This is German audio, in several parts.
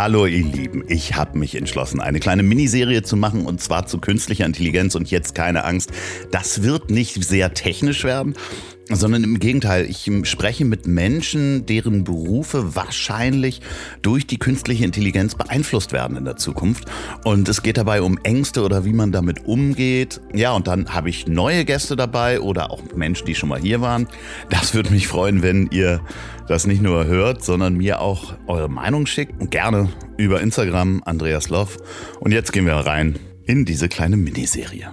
Hallo ihr Lieben, ich habe mich entschlossen, eine kleine Miniserie zu machen und zwar zu künstlicher Intelligenz. Und jetzt keine Angst, das wird nicht sehr technisch werden, sondern im Gegenteil, ich spreche mit Menschen, deren Berufe wahrscheinlich durch die künstliche Intelligenz beeinflusst werden in der Zukunft. Und es geht dabei um Ängste oder wie man damit umgeht. Ja, und dann habe ich neue Gäste dabei oder auch Menschen, die schon mal hier waren. Das würde mich freuen, wenn ihr das nicht nur hört, sondern mir auch eure Meinung schickt. Und gerne über Instagram, Andreas Loff. Und jetzt gehen wir rein in diese kleine Miniserie.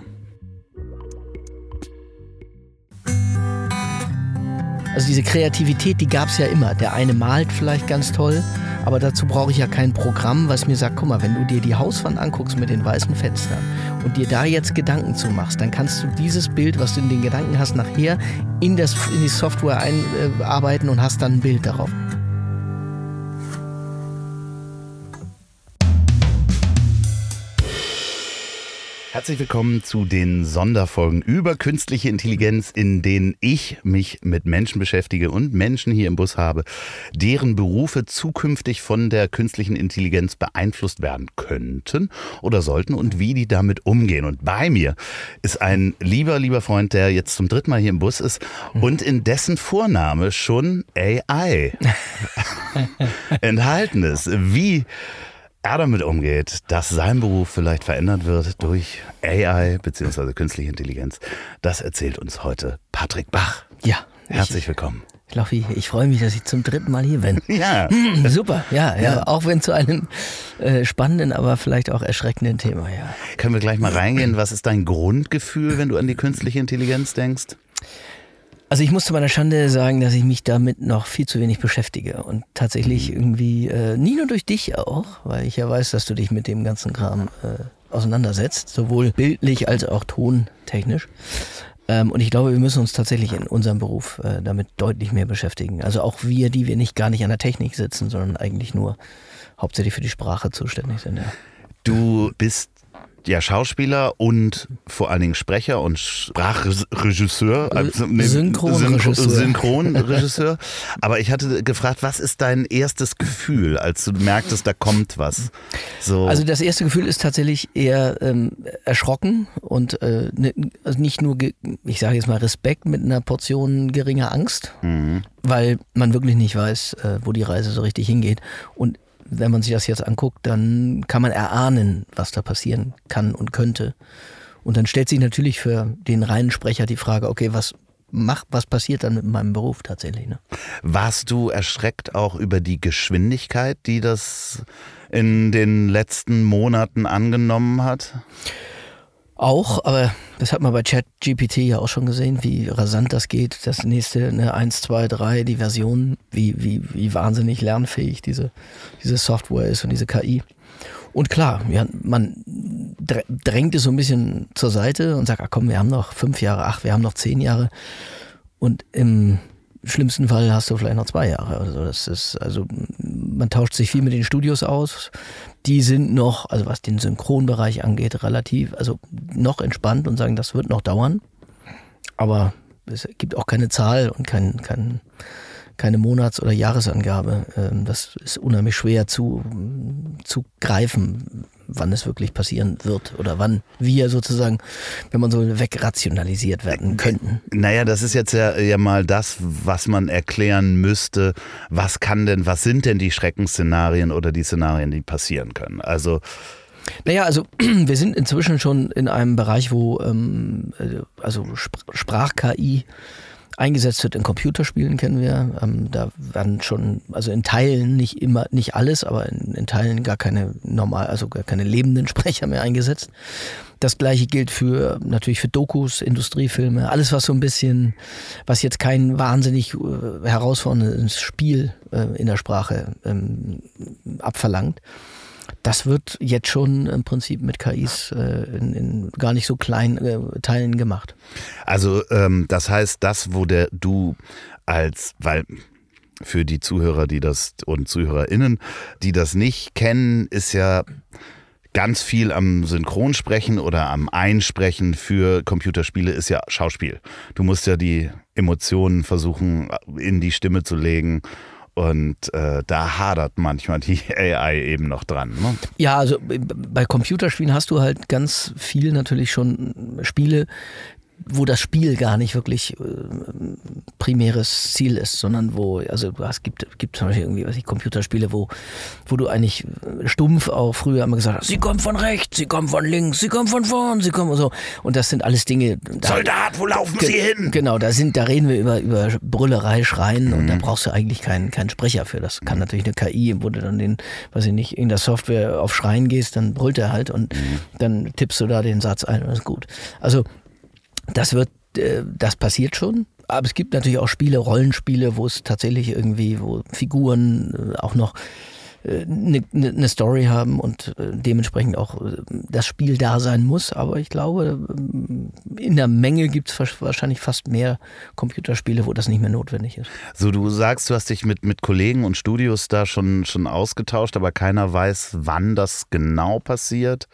Also diese Kreativität, die gab es ja immer. Der eine malt vielleicht ganz toll, aber dazu brauche ich ja kein Programm, was mir sagt, guck mal, wenn du dir die Hauswand anguckst mit den weißen Fenstern und dir da jetzt Gedanken zu machst, dann kannst du dieses Bild, was du in den Gedanken hast, nachher in, das, in die Software einarbeiten und hast dann ein Bild darauf. Herzlich willkommen zu den Sonderfolgen über künstliche Intelligenz, in denen ich mich mit Menschen beschäftige und Menschen hier im Bus habe, deren Berufe zukünftig von der künstlichen Intelligenz beeinflusst werden könnten oder sollten und wie die damit umgehen. Und bei mir ist ein lieber, lieber Freund, der jetzt zum dritten Mal hier im Bus ist und in dessen Vorname schon AI enthalten ist. Wie er damit umgeht, dass sein Beruf vielleicht verändert wird durch AI bzw. künstliche Intelligenz, das erzählt uns heute Patrick Bach. Ja. Herzlich willkommen. Loffi, ich freue mich, dass ich zum dritten Mal hier bin. Ja. Hm, super, ja, ja, ja. Auch wenn zu einem äh, spannenden, aber vielleicht auch erschreckenden Thema, ja. Können wir gleich mal reingehen? Was ist dein Grundgefühl, wenn du an die künstliche Intelligenz denkst? Also ich muss zu meiner Schande sagen, dass ich mich damit noch viel zu wenig beschäftige und tatsächlich mhm. irgendwie, äh, nie nur durch dich auch, weil ich ja weiß, dass du dich mit dem ganzen Kram äh, auseinandersetzt, sowohl bildlich als auch tontechnisch. Ähm, und ich glaube, wir müssen uns tatsächlich in unserem Beruf äh, damit deutlich mehr beschäftigen. Also auch wir, die wir nicht gar nicht an der Technik sitzen, sondern eigentlich nur hauptsächlich für die Sprache zuständig sind. Ja. Du bist ja Schauspieler und vor allen Dingen Sprecher und Sprachregisseur. Also, nee, Synchronregisseur. Synchronregisseur. Aber ich hatte gefragt, was ist dein erstes Gefühl, als du merktest, da kommt was? So. Also das erste Gefühl ist tatsächlich eher ähm, erschrocken und äh, ne, also nicht nur, ich sage jetzt mal Respekt mit einer Portion geringer Angst, mhm. weil man wirklich nicht weiß, äh, wo die Reise so richtig hingeht. Und wenn man sich das jetzt anguckt, dann kann man erahnen, was da passieren kann und könnte. Und dann stellt sich natürlich für den reinen Sprecher die Frage, okay, was macht, was passiert dann mit meinem Beruf tatsächlich? Ne? Warst du erschreckt auch über die Geschwindigkeit, die das in den letzten Monaten angenommen hat? Auch, aber das hat man bei ChatGPT ja auch schon gesehen, wie rasant das geht. Das nächste, eine 1, 2, 3, die Version, wie, wie, wie wahnsinnig lernfähig diese, diese Software ist und diese KI. Und klar, ja, man drängt es so ein bisschen zur Seite und sagt, ach komm, wir haben noch fünf Jahre, ach, wir haben noch zehn Jahre. Und im schlimmsten Fall hast du vielleicht noch zwei Jahre oder so. Das ist, also, man tauscht sich viel mit den Studios aus. Die sind noch, also was den Synchronbereich angeht, relativ, also noch entspannt und sagen, das wird noch dauern. Aber es gibt auch keine Zahl und kein, kein, keine Monats- oder Jahresangabe. Ähm, das ist unheimlich schwer zu, zu greifen, wann es wirklich passieren wird oder wann wir sozusagen, wenn man so wegrationalisiert werden könnten. Naja, das ist jetzt ja, ja mal das, was man erklären müsste. Was kann denn, was sind denn die Schreckensszenarien oder die Szenarien, die passieren können? Also naja, also wir sind inzwischen schon in einem Bereich, wo ähm, äh, also Sprach-KI eingesetzt wird in Computerspielen, kennen wir. Ähm, da werden schon, also in Teilen nicht immer, nicht alles, aber in, in, Teilen gar keine normal, also gar keine lebenden Sprecher mehr eingesetzt. Das gleiche gilt für natürlich für Dokus, Industriefilme, alles was so ein bisschen, was jetzt kein wahnsinnig äh, herausforderndes Spiel äh, in der Sprache ähm, abverlangt das wird jetzt schon im Prinzip mit KIs äh, in, in, gar nicht so kleinen äh, Teilen gemacht. Also ähm, das heißt, das, wo der du als, weil für die Zuhörer, die das und ZuhörerInnen, die das nicht kennen, ist ja ganz viel am Synchronsprechen oder am Einsprechen für Computerspiele ist ja Schauspiel. Du musst ja die Emotionen versuchen in die Stimme zu legen Und äh, da hadert manchmal die AI eben noch dran. Ne? Ja, also bei Computerspielen hast du halt ganz viel natürlich schon Spiele, wo das Spiel gar nicht wirklich äh, primäres Ziel ist, sondern wo, also es gibt, gibt zum Beispiel irgendwie, weiß ich, Computerspiele, wo, wo du eigentlich äh, stumpf auch früher immer gesagt hast, sie kommen von rechts, sie kommen von links, sie kommen von vorn, sie kommen so. Und das sind alles Dinge. Da, Soldat, wo laufen Sie hin? Genau, da sind, da reden wir über, über Brüllerei, Schreien mhm. und da brauchst du eigentlich keinen, keinen Sprecher für. Das kann mhm. natürlich eine KI, wo du dann den, weiß ich nicht, in der Software auf Schreien gehst, dann brüllt er halt und mhm. dann tippst du da den Satz ein und das ist gut. Also das wird, äh, das passiert schon. Aber es gibt natürlich auch Spiele, Rollenspiele, wo es tatsächlich irgendwie, wo Figuren äh, auch noch eine, äh, eine Story haben und dementsprechend auch das Spiel da sein muss. Aber ich glaube, in der Menge gibt es wahrscheinlich fast mehr Computerspiele, wo das nicht mehr notwendig ist. So, du sagst, du hast dich mit, mit Kollegen und Studios da schon, schon ausgetauscht, aber keiner weiß, wann das genau passiert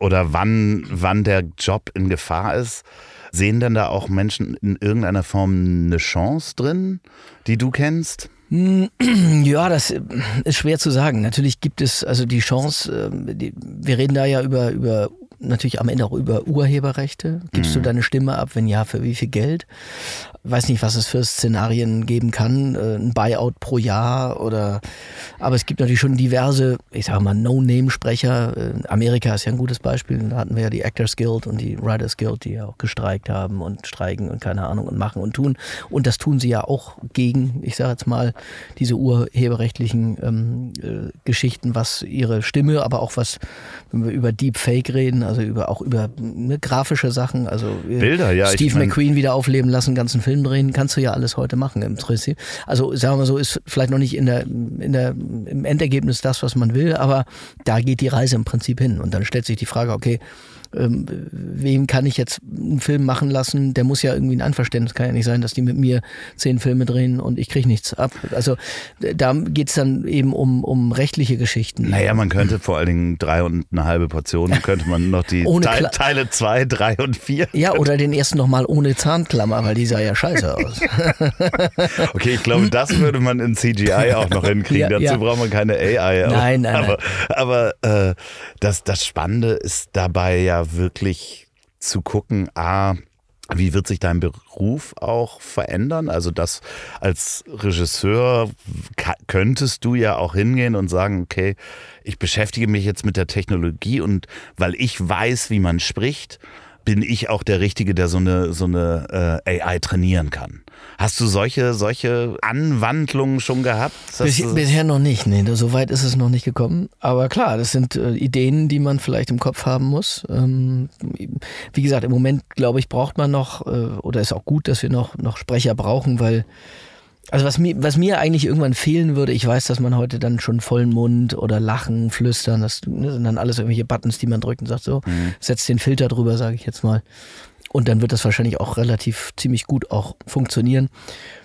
oder wann, wann der Job in Gefahr ist. Sehen denn da auch Menschen in irgendeiner Form eine Chance drin, die du kennst? Ja, das ist schwer zu sagen. Natürlich gibt es also die Chance, ähm, wir reden da ja über, über natürlich am Ende auch über Urheberrechte. Gibst mhm. du deine Stimme ab? Wenn ja, für wie viel Geld? Weiß nicht, was es für Szenarien geben kann. Äh, ein Buyout pro Jahr oder. Aber es gibt natürlich schon diverse, ich sage mal, No-Name-Sprecher. Äh, Amerika ist ja ein gutes Beispiel. Da hatten wir ja die Actors Guild und die Writers Guild, die ja auch gestreikt haben und streiken und keine Ahnung und machen und tun. Und das tun sie ja auch gegen, ich sage jetzt mal, diese urheberrechtlichen ähm, äh, Geschichten, was ihre Stimme, aber auch was, wenn wir über Deepfake reden, also über auch über ne, grafische Sachen, also äh, Bilder, ja. Steve ich mein McQueen wieder aufleben lassen, ganzen Film drehen, kannst du ja alles heute machen im Prinzip. Also sagen wir mal so, ist vielleicht noch nicht in der, in der, im Endergebnis das, was man will, aber da geht die Reise im Prinzip hin. Und dann stellt sich die Frage, okay, ähm, wem kann ich jetzt einen Film machen lassen? Der muss ja irgendwie ein Einverständnis, kann ja nicht sein, dass die mit mir zehn Filme drehen und ich kriege nichts ab. Also da geht es dann eben um, um rechtliche Geschichten. Naja, man könnte vor allen Dingen drei und eine halbe Portion, könnte man noch die Teil, Teile zwei, drei und vier. Ja, oder den ersten nochmal ohne Zahnklammer, weil die sah ja scheiße aus. okay, ich glaube, das würde man in CGI auch noch hinkriegen. Ja, Dazu ja. braucht man keine AI. Nein, nein, aber, nein. Aber äh, das, das Spannende ist dabei ja wirklich zu gucken, a, wie wird sich dein Beruf auch verändern? Also das als Regisseur könntest du ja auch hingehen und sagen, okay, ich beschäftige mich jetzt mit der Technologie und weil ich weiß, wie man spricht, bin ich auch der Richtige, der so eine, so eine äh, AI trainieren kann. Hast du solche, solche Anwandlungen schon gehabt? Bis, bisher noch nicht, nee, so weit ist es noch nicht gekommen. Aber klar, das sind äh, Ideen, die man vielleicht im Kopf haben muss. Ähm, wie gesagt, im Moment, glaube ich, braucht man noch, äh, oder ist auch gut, dass wir noch, noch Sprecher brauchen, weil also was mir, was mir eigentlich irgendwann fehlen würde, ich weiß, dass man heute dann schon vollen Mund oder lachen, flüstern, das ne, sind dann alles irgendwelche Buttons, die man drückt und sagt so, mhm. setzt den Filter drüber, sage ich jetzt mal. Und dann wird das wahrscheinlich auch relativ ziemlich gut auch funktionieren.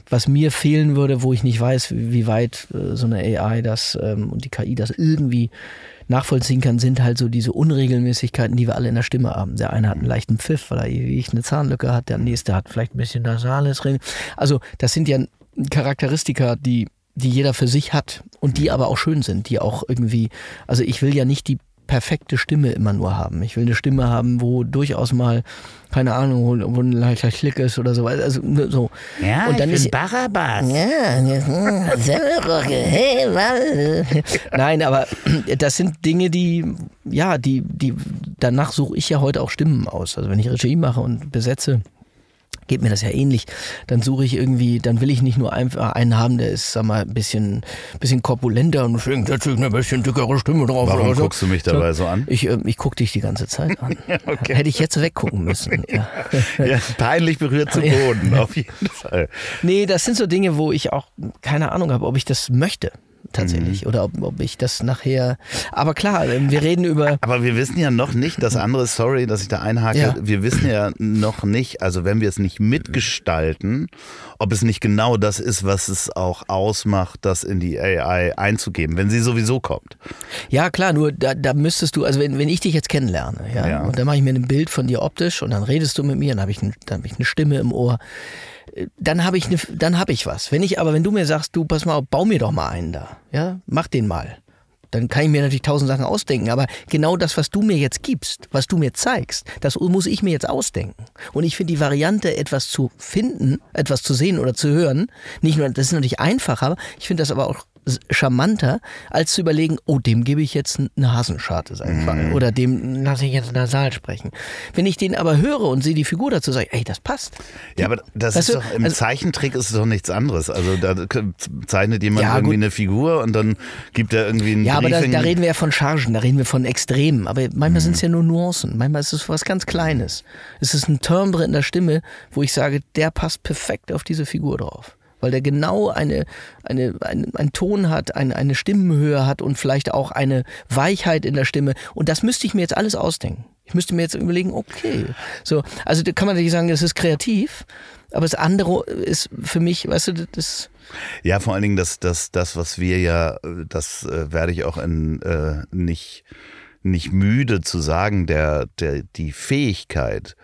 Was mir fehlen würde, wo ich nicht weiß, wie weit äh, so eine AI das ähm, und die KI das irgendwie nachvollziehen kann, sind halt so diese Unregelmäßigkeiten, die wir alle in der Stimme haben. Der eine hat einen leichten Pfiff, weil er wie eine Zahnlücke hat, der nächste hat vielleicht ein bisschen nasales Reden. Also das sind ja Charakteristika, die, die jeder für sich hat und die aber auch schön sind, die auch irgendwie, also ich will ja nicht die perfekte Stimme immer nur haben. Ich will eine Stimme haben, wo durchaus mal, keine Ahnung, wo, ein leichter Klick ist oder so. Also ne, so. Ja, und dann ich ist Barabbas. Ja, Nein, aber das sind Dinge, die, ja, die, die, danach suche ich ja heute auch Stimmen aus. Also wenn ich Regie mache und besetze, geht mir das ja ähnlich. Dann suche ich irgendwie, dann will ich nicht nur einfach einen haben, der ist, sag mal, ein bisschen, bisschen korpulenter und deswegen natürlich eine bisschen dickere Stimme drauf. Warum so. guckst du mich dabei so, an? Ich, äh, ich gucke dich die ganze Zeit an. okay. Hätte ich jetzt weggucken müssen. Ja. ja peinlich berührt zu Boden, auf jeden Fall. Nee, das sind so Dinge, wo ich auch keine Ahnung habe, ob ich das möchte tatsächlich. Mhm. Oder ob, ob ich das nachher. Aber klar, ähm, wir reden über. Aber wir wissen ja noch nicht, das andere, sorry, dass ich da einhake, ja. wir wissen ja noch nicht, also wenn wir es nicht mitgestalten, ob es nicht genau das ist, was es auch ausmacht, das in die AI einzugeben, wenn sie sowieso kommt. Ja, klar, nur da, da müsstest du, also wenn, wenn ich dich jetzt kennenlerne, ja, ja. und dann mache ich mir ein Bild von dir optisch und dann redest du mit mir, dann habe ich, ein, hab ich eine Stimme im Ohr dann habe ich, ne, dann habe ich was. Wenn ich aber, wenn du mir sagst, du pass mal, bau mir doch mal einen da, ja, mach den mal dann kann ich mir natürlich tausend Sachen ausdenken. Aber genau das, was du mir jetzt gibst, was du mir zeigst, das muss ich mir jetzt ausdenken. Und ich finde die Variante, etwas zu finden, etwas zu sehen oder zu hören, nicht nur, das ist natürlich einfacher, ich finde das aber auch charmanter, als zu überlegen, oh, dem gebe ich jetzt eine Hasenscharte, sag ich mal, mhm. oder dem lasse ich jetzt nasal sprechen. Wenn ich den aber höre und sehe die Figur dazu, sage ich, ey, das passt. Ja, aber das weißt ist doch, im also, Zeichentrick ist es doch nichts anderes. Also da zeichnet jemand ja, irgendwie gut. eine Figur und dann gibt er irgendwie einen Ja, aber da, da, reden wir ja von Chargen, da reden wir von Extremen, aber manchmal mhm. sind es ja nur Nuancen, manchmal ist es was ganz Kleines. Es ist ein Timbre in der Stimme, wo ich sage, der passt perfekt auf diese Figur drauf weil der genau eine, eine, eine, einen Ton hat, eine, eine Stimmenhöhe hat und vielleicht auch eine Weichheit in der Stimme. Und das müsste ich mir jetzt alles ausdenken. Ich müsste mir jetzt überlegen, okay. So, also da kann man natürlich sagen, das ist kreativ, aber das andere ist für mich, weißt du, das. Ja, vor allen Dingen das, das, das, was wir ja, das äh, werde ich auch in, äh, nicht, nicht müde zu sagen, der, der, die Fähigkeit,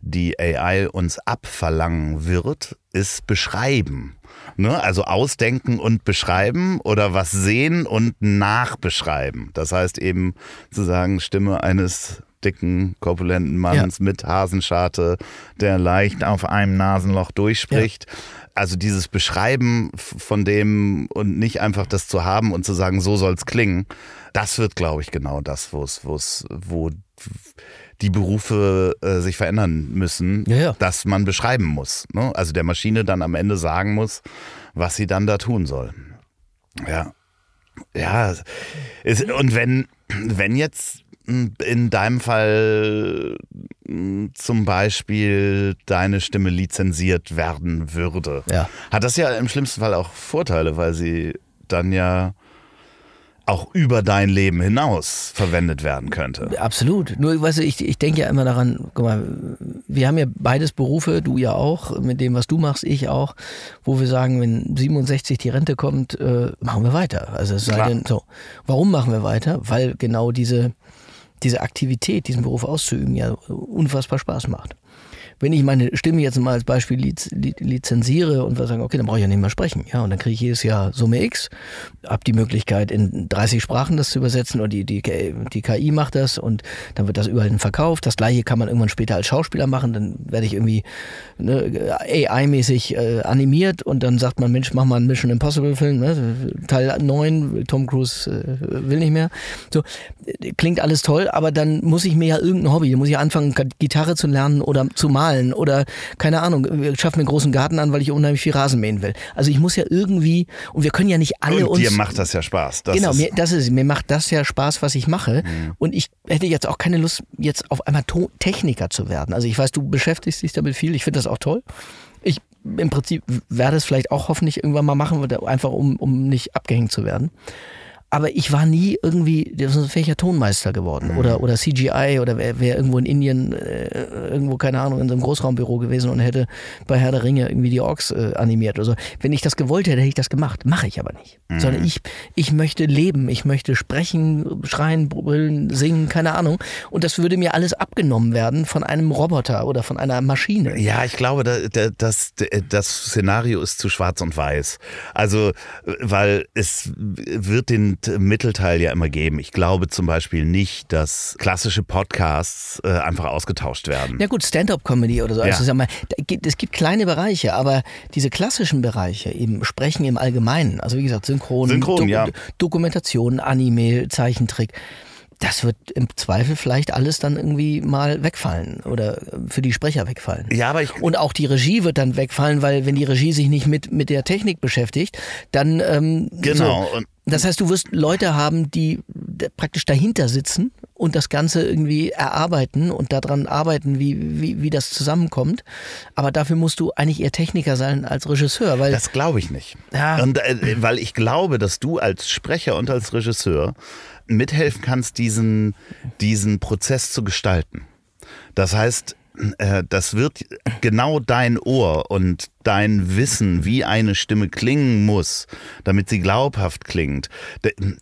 die AI uns abverlangen wird, ist beschreiben. Ne? Also ausdenken und beschreiben oder was sehen und nachbeschreiben. Das heißt eben zu sagen, Stimme eines dicken, korpulenten Manns ja. mit Hasenscharte, der leicht auf einem Nasenloch durchspricht. Ja. Also dieses Beschreiben von dem und nicht einfach das zu haben und zu sagen, so soll es klingen, das wird, glaube ich, genau das, wo es, wo es, wo die Berufe äh, sich verändern müssen, ja, ja. dass man beschreiben muss. Ne? Also der Maschine dann am Ende sagen muss, was sie dann da tun soll. Ja. Ja. Ist, und wenn, wenn jetzt in deinem Fall zum Beispiel deine Stimme lizenziert werden würde, ja. hat das ja im schlimmsten Fall auch Vorteile, weil sie dann ja auch über dein Leben hinaus verwendet werden könnte. Absolut. Nur, weißt du, ich, ich denke ja immer daran, guck mal, wir haben ja beides Berufe, du ja auch, mit dem, was du machst, ich auch, wo wir sagen, wenn 67 die Rente kommt, äh, machen wir weiter. Also es sei denn, so. Warum machen wir weiter? Weil genau diese, diese Aktivität, diesen Beruf auszuüben, ja unfassbar Spaß macht wenn ich meine Stimme jetzt mal als Beispiel liz, lizenziere und wir sagen, okay, dann brauche ich ja nicht mehr sprechen. Ja, und dann kriege ich jedes Jahr Summe X, habe die Möglichkeit, in 30 Sprachen das zu übersetzen und die, die, die KI macht das und dann wird das überall verkauft. Das gleiche kann man irgendwann später als Schauspieler machen. Dann werde ich irgendwie ne, AI-mäßig äh, animiert und dann sagt man, Mensch, mach mal einen Mission Impossible-Film, ne? Teil 9, Tom Cruise äh, will nicht mehr. So, klingt alles toll, aber dann muss ich mir ja irgendein Hobby, dann muss ich anfangen, Gitarre zu lernen oder zu malen malen oder keine Ahnung, wir schaffen mir einen großen Garten an, weil ich unheimlich viel Rasen mähen will. Also ich muss ja irgendwie und wir können ja nicht alle und uns. Dir macht das ja Spaß. Das genau, mir, das ist mir macht das ja Spaß, was ich mache mhm. und ich hätte jetzt auch keine Lust jetzt auf einmal Techniker zu werden. Also ich weiß, du beschäftigst dich damit viel. Ich finde das auch toll. Ich im Prinzip werde es vielleicht auch hoffentlich irgendwann mal machen, einfach um, um nicht abgehängt zu werden aber ich war nie irgendwie, wäre ich ja Tonmeister geworden mhm. oder, oder CGI oder wäre wär irgendwo in Indien, äh, irgendwo, keine Ahnung, in so einem Großraumbüro gewesen und hätte bei Herr der Ringe irgendwie die Orks äh, animiert oder so. Wenn ich das gewollt hätte, hätte ich das gemacht. Mache ich aber nicht. Mhm. Sondern ich, ich möchte leben, ich möchte sprechen, schreien, brüllen, singen, keine Ahnung. Und das würde mir alles abgenommen werden von einem Roboter oder von einer Maschine. Ja, ich glaube, das, das Szenario ist zu schwarz und weiß. Also, weil es wird den Mittelteil ja immer geben. Ich glaube zum Beispiel nicht, dass klassische Podcasts äh, einfach ausgetauscht werden. Ja gut, Stand-up-Comedy oder so. Also ja. mal, es gibt kleine Bereiche, aber diese klassischen Bereiche, eben Sprechen im Allgemeinen, also wie gesagt, Synchron, Synchron Do ja. Dokumentation, Anime, Zeichentrick das wird im Zweifel vielleicht alles dann irgendwie mal wegfallen oder für die Sprecher wegfallen. Ja, aber ich und auch die Regie wird dann wegfallen, weil wenn die Regie sich nicht mit mit der Technik beschäftigt, dann ähm, genau. So. Das heißt, du wirst Leute haben, die praktisch dahinter sitzen und das Ganze irgendwie erarbeiten und daran arbeiten, wie, wie, wie das zusammenkommt. Aber dafür musst du eigentlich eher Techniker sein als Regisseur. Weil das glaube ich nicht. Ja. Und, äh, weil ich glaube, dass du als Sprecher und als Regisseur mithelfen kannst, diesen, diesen Prozess zu gestalten. Das heißt, äh, das wird genau dein Ohr und dein Wissen, wie eine Stimme klingen muss, damit sie glaubhaft klingt.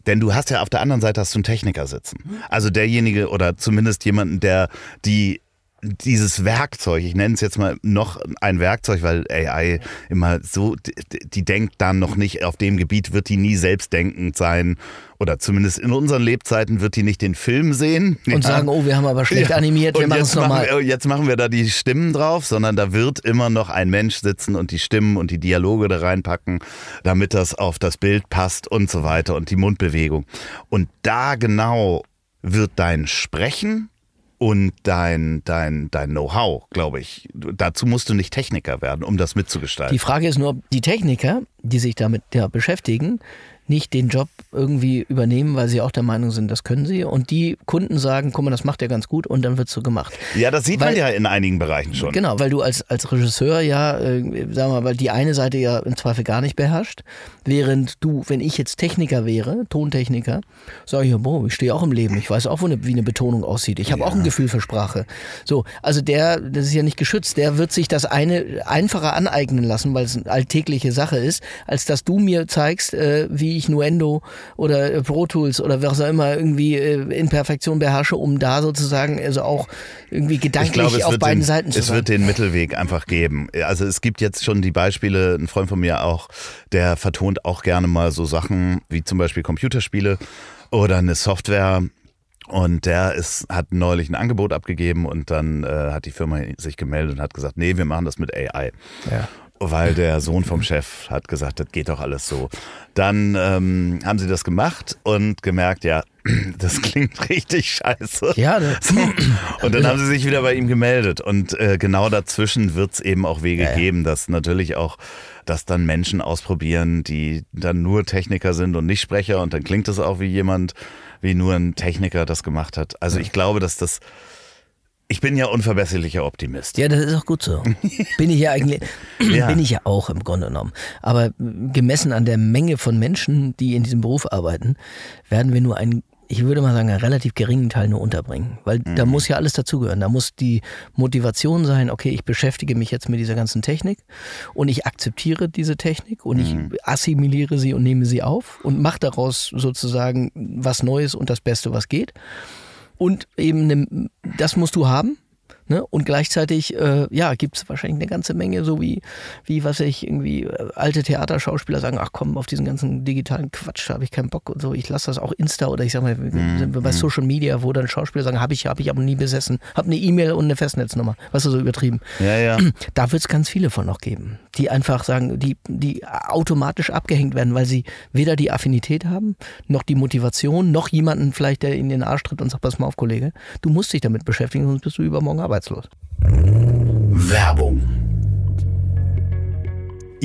Denn du hast ja auf der anderen Seite hast du einen Techniker sitzen. Also derjenige oder zumindest jemanden, der die dieses Werkzeug, ich nenne es jetzt mal noch ein Werkzeug, weil AI immer so, die, die denkt dann noch nicht, auf dem Gebiet wird die nie selbstdenkend sein oder zumindest in unseren Lebzeiten wird die nicht den Film sehen. Und ja. sagen, oh, wir haben aber schlecht ja. animiert, wir machen es nochmal. Jetzt machen wir da die Stimmen drauf, sondern da wird immer noch ein Mensch sitzen und die Stimmen und die Dialoge da reinpacken, damit das auf das Bild passt und so weiter und die Mundbewegung. Und da genau wird dein Sprechen und dein, dein, dein Know-how, glaube ich. Dazu musst du nicht Techniker werden, um das mitzugestalten. Die Frage ist nur, ob die Techniker, die sich damit ja, beschäftigen, nicht den Job irgendwie übernehmen, weil sie auch der Meinung sind, das können sie. Und die Kunden sagen, guck mal, das macht er ganz gut und dann wird so gemacht. Ja, das sieht weil, man ja in einigen Bereichen schon. Genau, weil du als, als Regisseur ja, äh, sagen wir mal, die eine Seite ja im Zweifel gar nicht beherrscht, während du, wenn ich jetzt Techniker wäre, Tontechniker, sage ich, boah, ich stehe auch im Leben, ich weiß auch, eine, wie eine Betonung aussieht. Ich habe ja. auch ein Gefühl für Sprache. So, also der, das ist ja nicht geschützt, der wird sich das eine einfacher aneignen lassen, weil es eine alltägliche Sache ist, als dass du mir zeigst, äh, wie ich Nuendo oder äh, Pro Tools oder was auch immer irgendwie äh, in Perfektion beherrsche, um da sozusagen also auch irgendwie gedanklich glaube, auf beiden den, Seiten zu sein. Es wird den Mittelweg einfach geben. Also es gibt jetzt schon die Beispiele, ein Freund von mir auch, der vertont auch gerne mal so Sachen wie zum Beispiel Computerspiele oder eine Software, und der ist, hat neulich ein Angebot abgegeben und dann äh, hat die Firma sich gemeldet und hat gesagt, nee, wir machen das mit AI. Ja weil der Sohn vom Chef hat gesagt, das geht doch alles so. Dann ähm, haben sie das gemacht und gemerkt, ja, das klingt richtig scheiße. Ja, so. Und dann haben sie sich wieder bei ihm gemeldet. Und äh, genau dazwischen wird es eben auch Wege ja, ja. geben, dass natürlich auch, dass dann Menschen ausprobieren, die dann nur Techniker sind und nicht Sprecher. Und dann klingt es auch wie jemand, wie nur ein Techniker das gemacht hat. Also ich glaube, dass das ich bin ja unverbesserlicher Optimist. Ja, das ist auch gut so. Bin ich ja eigentlich, ja. bin ich ja auch im Grunde genommen. Aber gemessen an der Menge von Menschen, die in diesem Beruf arbeiten, werden wir nur einen, ich würde mal sagen, einen relativ geringen Teil nur unterbringen. Weil mhm. da muss ja alles dazugehören. Da muss die Motivation sein, okay, ich beschäftige mich jetzt mit dieser ganzen Technik und ich akzeptiere diese Technik und mhm. ich assimiliere sie und nehme sie auf und mache daraus sozusagen was Neues und das Beste, was geht und eben ne, das musst du haben. Ne? Und gleichzeitig, äh, ja, gibt es wahrscheinlich eine ganze Menge, so wie, wie was ich irgendwie, äh, alte Theaterschauspieler sagen, ach komm, auf diesen ganzen digitalen Quatsch habe ich keinen Bock und so. Ich lasse das auch Insta oder ich sag mal, mhm. bei mhm. Social Media, wo dann Schauspieler sagen, habe ich, habe ich aber nie besessen, habe eine E-Mail und eine Festnetznummer. Was ist so übertrieben? Ja, ja. Da wird es ganz viele von noch geben, die einfach sagen, die, die automatisch abgehängt werden, weil sie weder die Affinität haben, noch die Motivation, noch jemanden vielleicht, der in den Arsch tritt und sagt, pass mal auf, Kollege, du musst dich damit beschäftigen, sonst bist du übermorgen arbeitslos arbeitslos. Werbung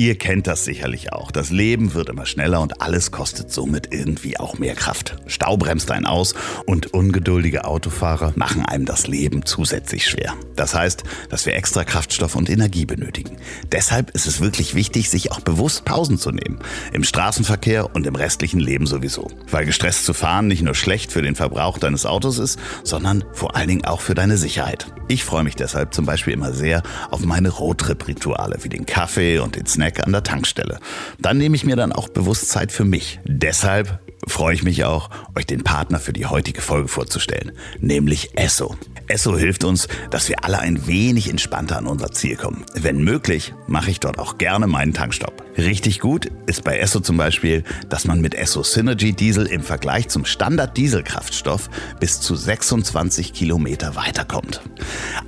Ihr kennt das sicherlich auch. Das Leben wird immer schneller und alles kostet somit irgendwie auch mehr Kraft. Stau bremst einen aus und ungeduldige Autofahrer machen einem das Leben zusätzlich schwer. Das heißt, dass wir extra Kraftstoff und Energie benötigen. Deshalb ist es wirklich wichtig, sich auch bewusst Pausen zu nehmen. Im Straßenverkehr und im restlichen Leben sowieso. Weil gestresst zu fahren nicht nur schlecht für den Verbrauch deines Autos ist, sondern vor allen Dingen auch für deine Sicherheit. Ich freue mich deshalb zum Beispiel immer sehr auf meine Roadtrip-Rituale wie den Kaffee und den Snack Snack an der Tankstelle. Dann nehme ich mir dann auch bewusst Zeit für mich. Deshalb freue ich mich auch, euch den Partner für die heutige Folge vorzustellen, nämlich Esso. Esso hilft uns, dass wir alle ein wenig entspannter an unser Ziel kommen. Wenn möglich, mache ich dort auch gerne meinen Tankstopp. Richtig gut ist bei Esso zum Beispiel, dass man mit Esso Synergy Diesel im Vergleich zum Standard Dieselkraftstoff bis zu 26 Kilometer weiterkommt.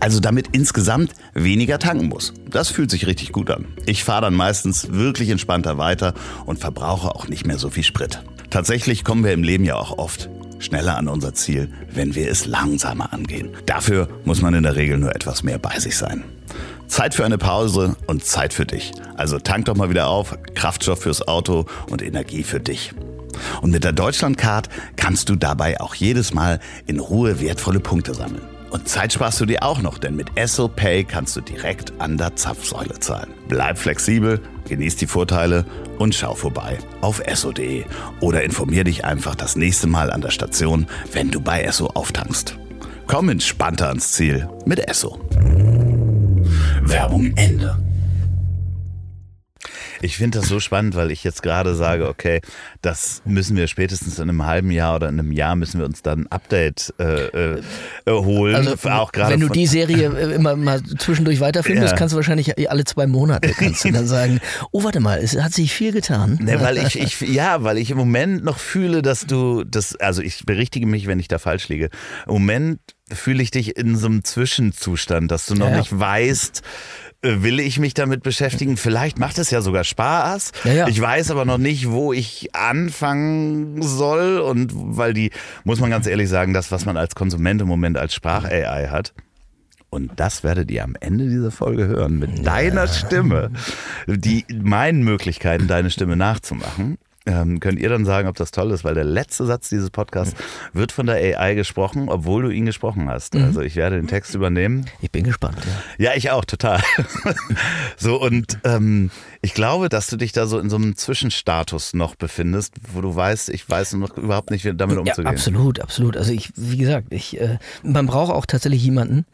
Also damit insgesamt weniger tanken muss. Das fühlt sich richtig gut an. Ich fahre dann meistens wirklich entspannter weiter und verbrauche auch nicht mehr so viel Sprit. Tatsächlich kommen wir im Leben ja auch oft schneller an unser Ziel, wenn wir es langsamer angehen. Dafür muss man in der Regel nur etwas mehr bei sich sein. Zeit für eine Pause und Zeit für dich. Also tank doch mal wieder auf, Kraftstoff fürs Auto und Energie für dich. Und mit der Deutschlandcard kannst du dabei auch jedes Mal in Ruhe wertvolle Punkte sammeln. Und Zeit sparst du dir auch noch, denn mit Esso Pay kannst du direkt an der Zapfsäule zahlen. Bleib flexibel, genieß die Vorteile und schau vorbei auf esso.de oder informier dich einfach das nächste Mal an der Station, wenn du bei Esso auftankst. Komm entspannter ans Ziel mit Esso. Werbung Ende. Ich finde das so spannend, weil ich jetzt gerade sage, okay, das müssen wir spätestens in einem halben Jahr oder in einem Jahr müssen wir uns dann ein Update äh, äh, holen. Also, auch gerade wenn du die Serie äh, immer mal zwischendurch weiterfindest, ja. kannst du wahrscheinlich alle zwei Monate kannst du dann sagen, oh warte mal, es hat sich viel getan. Ne, weil ich, ich, ja, weil ich im Moment noch fühle, dass du das, also ich berichtige mich, wenn ich da falsch liege. Im Moment fühle ich dich in so einem Zwischenzustand, dass du noch ja, nicht weißt, will ich mich damit beschäftigen? Vielleicht macht es ja sogar Spaß. Ja, ja. Ich weiß aber noch nicht, wo ich anfangen soll. Und weil die, muss man ganz ehrlich sagen, das, was man als Konsument im Moment als Sprach-AI hat, und das werdet ihr am Ende dieser Folge hören mit ja. deiner Stimme, die meinen Möglichkeiten, deine Stimme nachzumachen ähm, könnt ihr dann sagen, ob das toll ist, weil der letzte Satz dieses Podcasts wird von der AI gesprochen, obwohl du ihn gesprochen hast. Mhm. Also ich werde den Text übernehmen. Ich bin gespannt. Ja, ja ich auch, total. so und ähm, ich glaube, dass du dich da so in so einem Zwischenstatus noch befindest, wo du weißt, ich weiß noch überhaupt nicht, wie damit umzugehen. Ja, absolut, absolut. Also ich, wie gesagt, ich, äh, man braucht auch tatsächlich jemanden,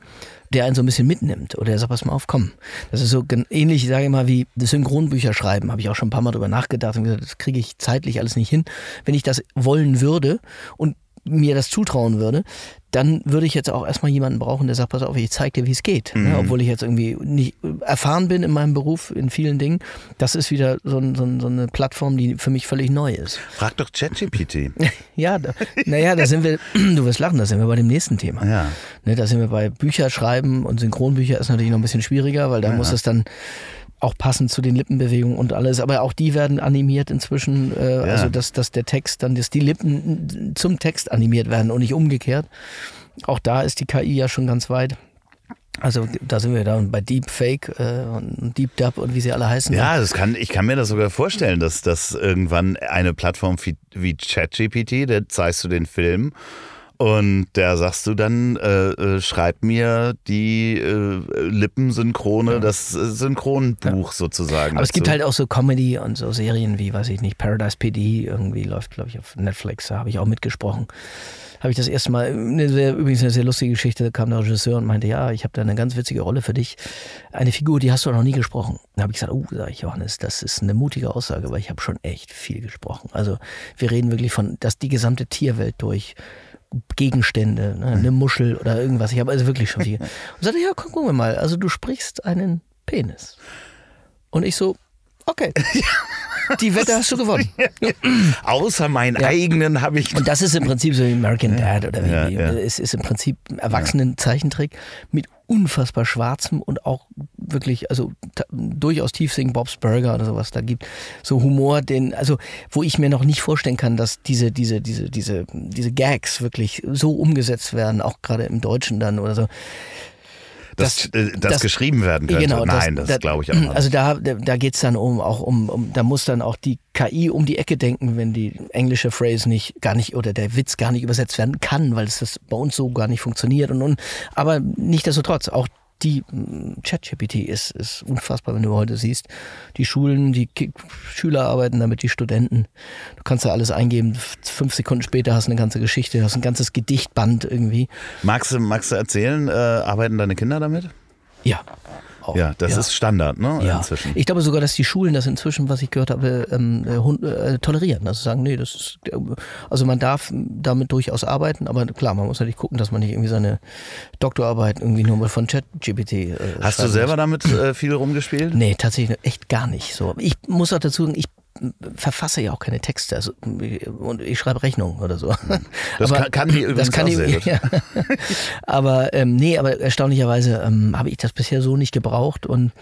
der einen so ein bisschen mitnimmt oder der sagt, pass mal auf, komm. Das ist so ähnlich, sage ich mal, wie das Synchronbücher schreiben. Habe ich auch schon ein paar Mal drüber nachgedacht und gesagt, das kriege ich zeitlich alles nicht hin. Wenn ich das wollen würde und mir das zutrauen würde, dann würde ich jetzt auch erstmal jemanden brauchen, der sagt, pass auf, ich zeige dir, wie es geht. Mhm. Ja, obwohl ich jetzt irgendwie nicht erfahren bin in meinem Beruf, in vielen Dingen. Das ist wieder so, ein, so, ein, so eine Plattform, die für mich völlig neu ist. Frag doch ChatGPT. ja, da, naja, da sind wir, du wirst lachen, da sind wir bei dem nächsten Thema. Ja. Ne, da sind wir bei Bücherschreiben und Synchronbücher ist natürlich noch ein bisschen schwieriger, weil da ja. muss es dann auch passend zu den Lippenbewegungen und alles. Aber auch die werden animiert inzwischen. Äh, ja. Also, dass, dass der Text dann, dass die Lippen zum Text animiert werden und nicht umgekehrt. Auch da ist die KI ja schon ganz weit. Also da sind wir dann bei Deepfake äh, und Deep Dub und wie sie alle heißen. Ja, das kann, ich kann mir das sogar vorstellen, dass das irgendwann eine Plattform wie, wie ChatGPT, da zeigst du den Film und da sagst du dann, äh, äh, schreib mir die äh, Lippensynchrone, ja. das äh, Synchronbuch ja. sozusagen. Aber dazu. es gibt halt auch so Comedy und so Serien wie, weiß ich nicht, Paradise PD irgendwie läuft, glaube ich, auf Netflix, da habe ich auch mitgesprochen. Habe ich das erste Mal, eine sehr, übrigens eine sehr lustige Geschichte, da kam der Regisseur und meinte, ja, ich habe da eine ganz witzige Rolle für dich. Eine Figur, die hast du noch nie gesprochen. Da habe ich gesagt, oh, sag ich, Johannes, das ist eine mutige Aussage, weil ich habe schon echt viel gesprochen. Also wir reden wirklich von, dass die gesamte Tierwelt durch Gegenstände, ne? eine Muschel oder irgendwas. Ich habe also wirklich schon viel. Und sagte, ja, gucken wir mal. Also du sprichst einen Penis. Und ich so, okay. Die Wette hast du gewonnen. Außer meinen ja. eigenen habe ich. Und das ist im Prinzip so wie American Dad oder wie. Ja, ja. Es ist im Prinzip Erwachsenen-Zeichentrick mit unfassbar schwarzem und auch wirklich, also durchaus tiefsingen Bob's Burger oder sowas da gibt. So Humor, den, also wo ich mir noch nicht vorstellen kann, dass diese, diese, diese, diese, diese Gags wirklich so umgesetzt werden, auch gerade im Deutschen dann oder so das, das, das, das geschrieben werden könnte. Genau, Nein, das, das glaube ich auch nicht. Also da, da geht es dann um, auch um, um, da muss dann auch die KI um die Ecke denken, wenn die englische Phrase nicht, gar nicht, oder der Witz gar nicht übersetzt werden kann, weil es das bei uns so gar nicht funktioniert. Und, und aber nichtsdestotrotz, auch die mm, ChatGPT ist, ist unfassbar, wenn du heute siehst. Die Schulen, die Schüler arbeiten damit, die Studenten. Du kannst da alles eingeben. Fünf Sekunden später hast du eine ganze Geschichte, hast ein ganzes Gedichtband irgendwie. Magst du, magst du erzählen, äh, arbeiten deine Kinder damit? Ja, auch. Ja, das ja. ist Standard, ne? Ja. Inzwischen. Ich glaube sogar, dass die Schulen das inzwischen, was ich gehört habe, ähm, äh, äh, tolerieren. Also sagen, nee, das ist, also man darf damit durchaus arbeiten, aber klar, man muss natürlich gucken, dass man nicht irgendwie seine Doktorarbeit irgendwie nur von ChatGPT. Äh, Hast du selber muss. damit äh, viel rumgespielt? Nee, tatsächlich echt gar nicht. So, ich muss auch dazu sagen, ich verfasse ja auch keine Texte also, und ich schreibe Rechnungen oder so. Das aber, kann, kann die übrigens das kann auch die, ja. Aber ähm, nee, aber erstaunlicherweise ähm, habe ich das bisher so nicht gebraucht und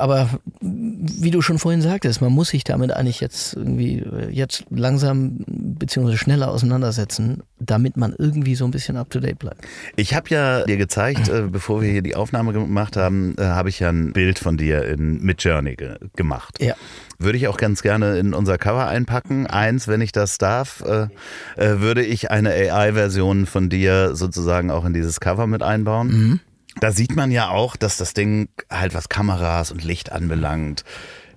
aber wie du schon vorhin sagtest, man muss sich damit eigentlich jetzt irgendwie äh, jetzt langsam bzw. schneller auseinandersetzen, damit man irgendwie so ein bisschen up to date bleibt. Ich habe ja dir gezeigt, äh, bevor wir hier die Aufnahme gemacht haben, äh, habe ich ja ein Bild von dir in Midjourney ge gemacht. Ja. Würde ich auch ganz gerne in unser Cover einpacken. Eins, wenn ich das darf, äh, äh, würde ich eine AI-Version von dir sozusagen auch in dieses Cover mit einbauen. Mhm. Da sieht man ja auch, dass das Ding halt was Kameras und Licht anbelangt,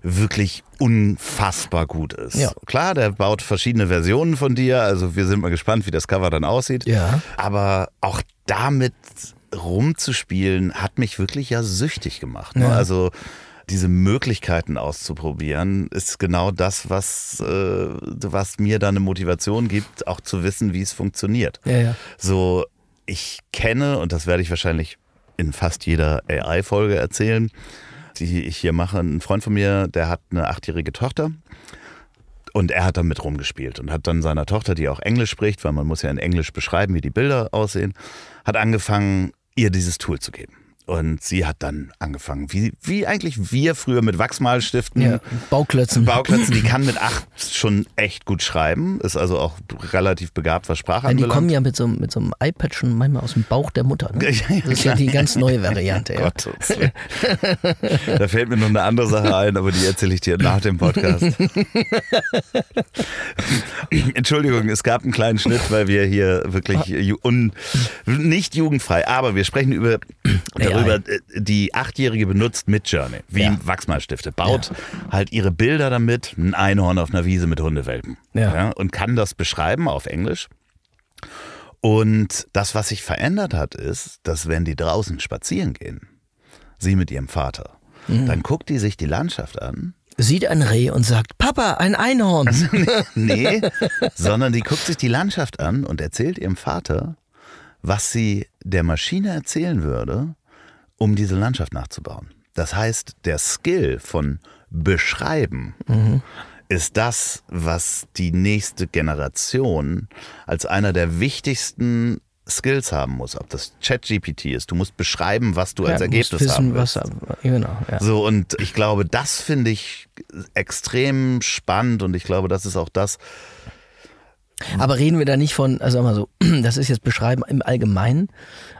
wirklich unfassbar gut ist. Ja. Klar, der baut verschiedene Versionen von dir, also wir sind mal gespannt, wie das Cover dann aussieht. Ja. Aber auch damit rumzuspielen, hat mich wirklich ja süchtig gemacht. Ne? Ja. Also diese Möglichkeiten auszuprobieren, ist genau das, was, äh, was mir dann eine Motivation gibt, auch zu wissen, wie es funktioniert. Ja, ja. So, ich kenne, und das werde ich wahrscheinlich in fast jeder AI-Folge erzählen, die ich hier mache. Ein Freund von mir, der hat eine achtjährige Tochter. Und er hat damit rumgespielt und hat dann seiner Tochter, die auch Englisch spricht, weil man muss ja in Englisch beschreiben, wie die Bilder aussehen, hat angefangen, ihr dieses Tool zu geben. Und sie hat dann angefangen, wie, wie eigentlich wir früher mit Wachsmalstiften. Ja, Bauklötzen. Bauklötzen, die kann mit acht schon echt gut schreiben, ist also auch relativ begabt, was Sprache Ja, die kommen ja mit so, mit so einem iPad schon manchmal aus dem Bauch der Mutter. Ne? Ja, ja, das ist ja die ganz neue Variante. Ja. Gottes Willen. Da fällt mir noch eine andere Sache ein, aber die erzähle ich dir nach dem Podcast. Entschuldigung, es gab einen kleinen Schnitt, weil wir hier wirklich ju- un, nicht jugendfrei, aber wir sprechen über darüber, äh, die Achtjährige benutzt Midjourney, wie Ja. Wachsmalstifte, baut halt ihre Bilder damit, ein Einhorn auf einer Wiese mit Hundewelpen Ja. und kann das beschreiben auf Englisch. Und das, was sich verändert hat, ist, dass wenn die draußen spazieren gehen, sie mit ihrem Vater, Mhm. dann guckt die sich die Landschaft an. Sieht ein Reh und sagt, Papa, ein Einhorn. Nee, sondern die guckt sich die Landschaft an und erzählt ihrem Vater, was sie der Maschine erzählen würde, um diese Landschaft nachzubauen. Das heißt, der Skill von Beschreiben ist das, was die nächste Generation als einer der wichtigsten Skills haben muss. Ob das ChatGPT ist, du musst beschreiben, was du als Ja, Ergebnis musst wissen, haben willst. was, genau, ja. So, und ich glaube, das finde ich extrem spannend und ich glaube, das ist auch das, Aber reden wir da nicht von, also sag mal so, das ist jetzt beschreiben im Allgemeinen,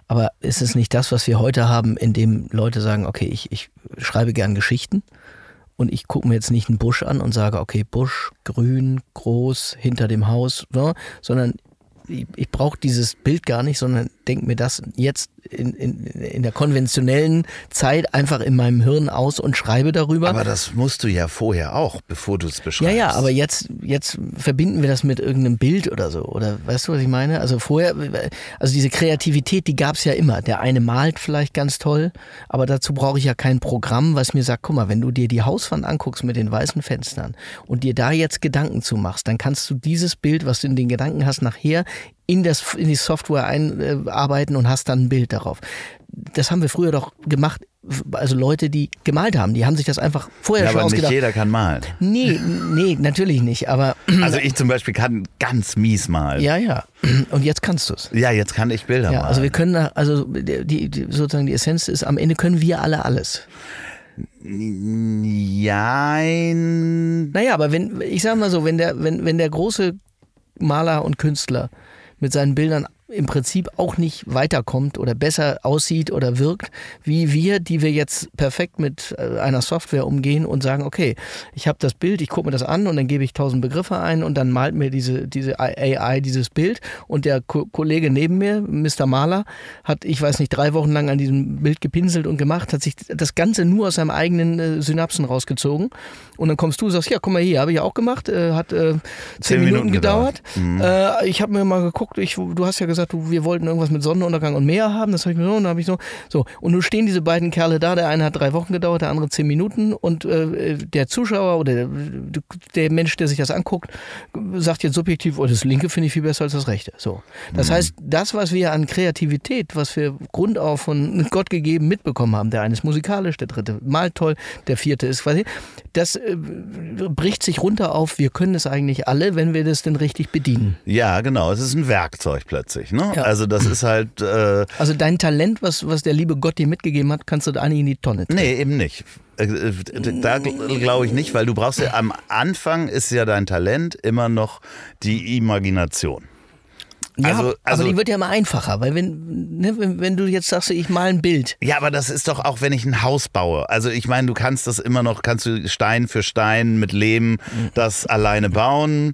aber ist es nicht das, was wir heute haben, in dem Leute sagen, okay, ich, ich schreibe gern Geschichten und ich gucke mir jetzt nicht einen Busch an und sage, okay, Busch, grün, groß, hinter dem Haus, ne? sondern ich, ich brauche dieses Bild gar nicht, sondern denke mir das jetzt in, in, in der konventionellen Zeit einfach in meinem Hirn aus und schreibe darüber. aber das musst du ja vorher auch, bevor du es Ja, beschreibst. ja, aber jetzt, jetzt verbinden wir das mit irgendeinem Bild oder so. Oder weißt du, was ich meine? Also vorher, also diese Kreativität, die gab's ja immer. Der eine malt vielleicht ganz toll, aber dazu brauche ich ja kein Programm, was mir sagt, guck mal, wenn du dir die Hauswand anguckst mit den weißen Fenstern und dir da jetzt Gedanken zu machst, dann kannst du dieses Bild, was du in den Gedanken hast, nachher in, das, in die Software einarbeiten und hast dann ein Bild darauf. Das haben wir früher doch gemacht. Also Leute, die gemalt haben, die haben sich das einfach vorher ja, schon aber nicht ausgedacht. jeder kann malen. Nee, nee, natürlich nicht. Aber Also ich zum Beispiel kann ganz mies malen. ja, ja. Und jetzt kannst du es. Ja, jetzt kann ich Bilder Ja, malen. also wir können, also die, die, sozusagen die Essenz ist, am Ende können wir alle alles. ja, Naja, aber wenn, ich sag mal so, wenn der, wenn, wenn der große Maler und Künstler mit seinen Bildern im Prinzip auch nicht weiterkommt oder besser aussieht oder wirkt, wie wir, die wir jetzt perfekt mit äh, einer Software umgehen und sagen, okay, ich habe das Bild, ich gucke mir das an und dann gebe ich tausend Begriffe ein und dann malt mir diese, diese AI dieses Bild und der Ko Kollege neben mir, Mr. Maler, hat, ich weiß nicht, drei Wochen lang an diesem Bild gepinselt und gemacht, hat sich das Ganze nur aus seinem eigenen äh, Synapsen rausgezogen und dann kommst du und sagst, ja, guck mal hier, habe ich auch gemacht, äh, hat äh, zehn, Minuten, Minuten gedauert. gedauert. Äh, ich habe mir mal geguckt, ich, du hast ja gesagt, du, wir wollten irgendwas mit Sonnenuntergang und Meer haben. Das habe ich mir so und dann habe ich so. So. Und nun stehen diese beiden Kerle da. Der eine hat drei Wochen gedauert, der andere zehn Minuten. Und äh, der Zuschauer oder der, der Mensch, der sich das anguckt, sagt jetzt subjektiv, oh, das linke finde ich viel besser als das rechte. So. Das heißt, das, was wir an Kreativität, was wir grundauf von Gott gegeben mitbekommen haben, der eine ist musikalisch, der dritte malt toll, der vierte ist quasi, das äh, bricht sich runter auf, wir können es eigentlich alle, wenn wir das denn richtig bedienen. ja, genau. Es ist ein Werkzeug plötzlich. Ne? Ja. Also das ist halt, äh, Also dein Talent, was, was der liebe Gott dir mitgegeben hat, kannst du da eigentlich in die Tonne treten. nee, eben nicht. Äh, äh, Da gl- glaube ich nicht, weil du brauchst ja am Anfang ist ja dein Talent immer noch die Imagination. Ja, also- also- aber die wird ja immer einfacher, weil wenn, ne, wenn, wenn du jetzt sagst, ich mal ein Bild. Ja, aber das ist doch auch, wenn ich ein Haus baue. Also ich meine, du kannst das immer noch, kannst du Stein für Stein mit Lehm das alleine bauen.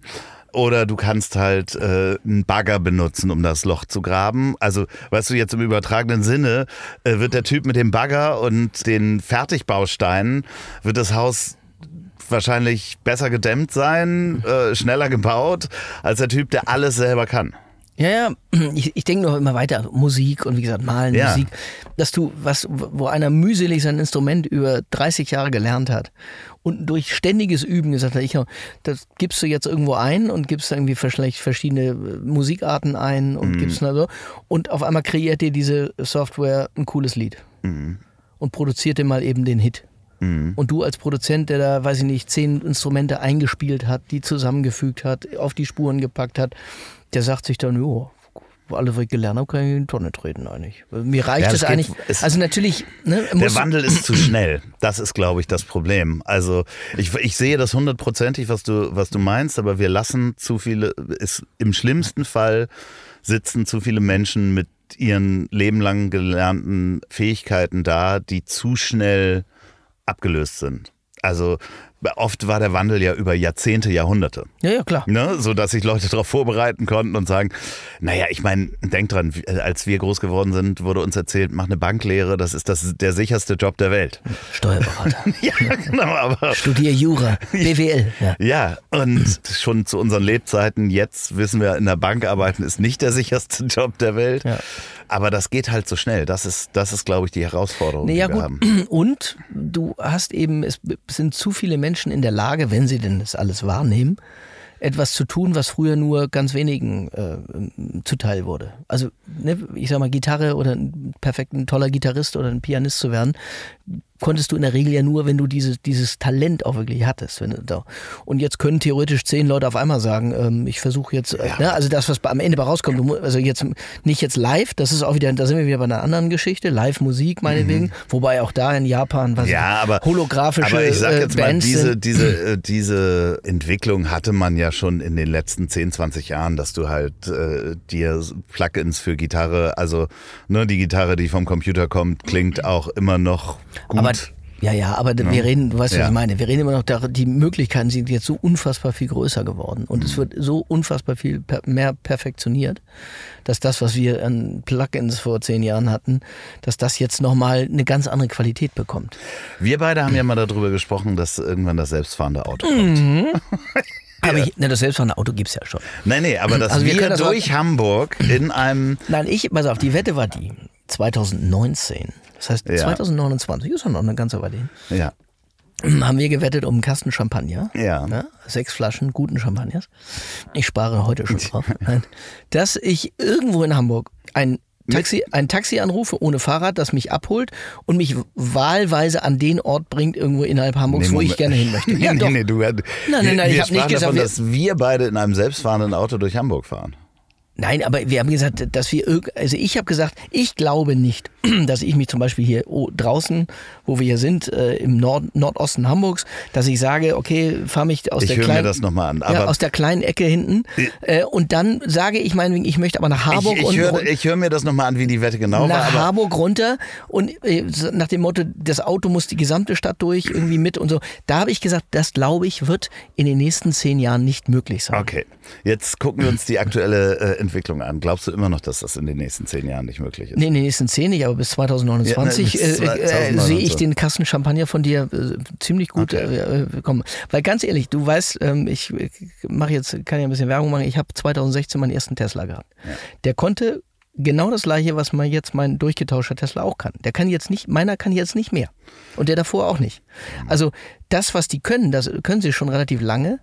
Oder du kannst halt äh, einen Bagger benutzen, um das Loch zu graben. Also, weißt du, jetzt im übertragenen Sinne äh, wird der Typ mit dem Bagger und den Fertigbausteinen, wird das Haus wahrscheinlich besser gedämmt sein, äh, schneller gebaut, als der Typ, der alles selber kann. Ja, ja, ich, ich denke noch immer weiter, Musik und wie gesagt, Malen, Ja. Musik, dass du, was, wo einer mühselig sein Instrument über 30 Jahre gelernt hat und durch ständiges Üben gesagt hat, ich, das gibst du jetzt irgendwo ein und gibst irgendwie vielleicht verschiedene äh, Musikarten ein und gibst da so und auf einmal kreiert dir diese Software ein cooles Lied und produziert dir mal eben den Hit. Und du als Produzent, der da, weiß ich nicht, zehn Instrumente eingespielt hat, die zusammengefügt hat, auf die Spuren gepackt hat, der sagt sich dann, jo, alles, was ich gelernt habe, kann ich in die Tonne treten eigentlich. Mir reicht Ja, es geht- eigentlich. es- also natürlich, ne, Der Wandel ist zu schnell. Das ist, glaube ich, das Problem. Also ich, ich sehe das hundertprozentig, was du, was du meinst, aber wir lassen zu viele, ist, im schlimmsten Fall sitzen zu viele Menschen mit ihren lebenlang gelernten Fähigkeiten da, die zu schnell abgelöst sind. Also oft war der Wandel ja über Jahrzehnte, Jahrhunderte. ja, ja, klar. Ne, so dass sich Leute darauf vorbereiten konnten und sagen, naja, ich meine, denk dran, wie- als wir groß geworden sind, wurde uns erzählt, mach eine Banklehre, das ist das, der sicherste Job der Welt. Steuerberater. Ja, genau, aber Studier Jura, BWL. Ja. ja, und schon zu unseren Lebzeiten, jetzt wissen wir, in der Bank arbeiten ist nicht der sicherste Job der Welt. Ja. Aber das geht halt so schnell. Das ist, das ist, glaube ich, die Herausforderung, Nee, ja, die wir gut. haben. Und du hast eben, es sind zu viele Menschen in der Lage, wenn sie denn das alles wahrnehmen, etwas zu tun, was früher nur ganz wenigen äh, zuteil wurde. Also, ne, ich sag mal, Gitarre oder ein perfekt ein toller Gitarrist oder ein Pianist zu werden, konntest du in der Regel ja nur, wenn du dieses, dieses Talent auch wirklich hattest. Wenn du da. Und jetzt können theoretisch zehn Leute auf einmal sagen, ähm, ich versuche jetzt, äh, ne, also das, was am Ende bei rauskommt, du, also jetzt nicht jetzt live, das ist auch wieder, da sind wir wieder bei einer anderen Geschichte, Live-Musik meinetwegen, wobei auch da in Japan was Mhm. Ja, aber, holographische aber ich sag äh, jetzt mal, Bands diese, sind. diese, äh, diese Entwicklung hatte man ja schon in den letzten 10, 20 Jahren, dass du halt äh, dir Plugins für Gitarre, also ne, die Gitarre, die vom Computer kommt, klingt auch immer noch gut. Aber ja, ja, aber wir reden, du weißt, was Ja. ich meine. Wir reden immer noch, da, die Möglichkeiten sind jetzt so unfassbar viel größer geworden und Mhm. es wird so unfassbar viel per, mehr perfektioniert, dass das, was wir an Plugins vor zehn Jahren hatten, dass das jetzt nochmal eine ganz andere Qualität bekommt. wir beide haben ja mal darüber gesprochen, dass irgendwann das selbstfahrende Auto Mhm. kommt. Aber ich, ne, das selbstfahrende Auto gibt's ja schon. Nein, nee, aber dass Also wir wir, durch Hamburg in einem Nein, ich, pass auf, die Wette war die. 2019. Das heißt, Ja. 2029 ist ja noch eine ganze Weile hin. ja, haben wir gewettet um einen Kasten Champagner. Ja. sechs Flaschen guten Champagners. Ich spare heute schon drauf. Dass ich irgendwo in Hamburg ein Taxi, ein Taxi anrufe ohne Fahrrad, das mich abholt und mich wahlweise an den Ort bringt, irgendwo innerhalb Hamburgs, Nee, wo ich gerne hin möchte. Nee, Ja, nee, nee, du, nein, nein, nein, ich wir hab nicht sprachen gesagt, davon, wir- dass wir beide in einem selbstfahrenden Auto durch Hamburg fahren. Nein, aber wir haben gesagt, dass wir, also ich habe gesagt, ich glaube nicht, dass ich mich zum Beispiel hier oh, draußen, wo wir hier sind, äh, im Nord Nordosten Hamburgs, dass ich sage, okay, fahr mich aus Ich der höre mir kleinen, das nochmal an. ja, aus der kleinen Ecke hinten äh, und dann sage ich meinetwegen, ich möchte aber nach Harburg ich, und ich höre run- ich hör mir das nochmal an, wie die Wette genau war. nach Harburg runter und äh, nach dem Motto, das Auto muss die gesamte Stadt durch, irgendwie mit und so. Da habe ich gesagt, das glaube ich, wird in den nächsten zehn Jahren nicht möglich sein. Okay, jetzt gucken wir uns die aktuelle äh, Entwicklung an. Glaubst du immer noch, dass das in den nächsten zehn Jahren nicht möglich ist? Nee, in den nächsten zehn nicht, aber bis 2029 Ja, ne, bis äh, äh, 2029. sehe ich den Kasten Champagner von dir äh, ziemlich gut äh, äh, kommen. Weil ganz ehrlich, du weißt, ähm, ich, mache jetzt, kann ja ein bisschen Werbung machen, ich habe 2016 meinen ersten Tesla gehabt. Der konnte genau das gleiche, was man jetzt mein durchgetauschter Tesla auch kann. Der kann jetzt nicht, meiner kann jetzt nicht mehr. Und der davor auch nicht. Also das, was die können, das können sie schon relativ lange.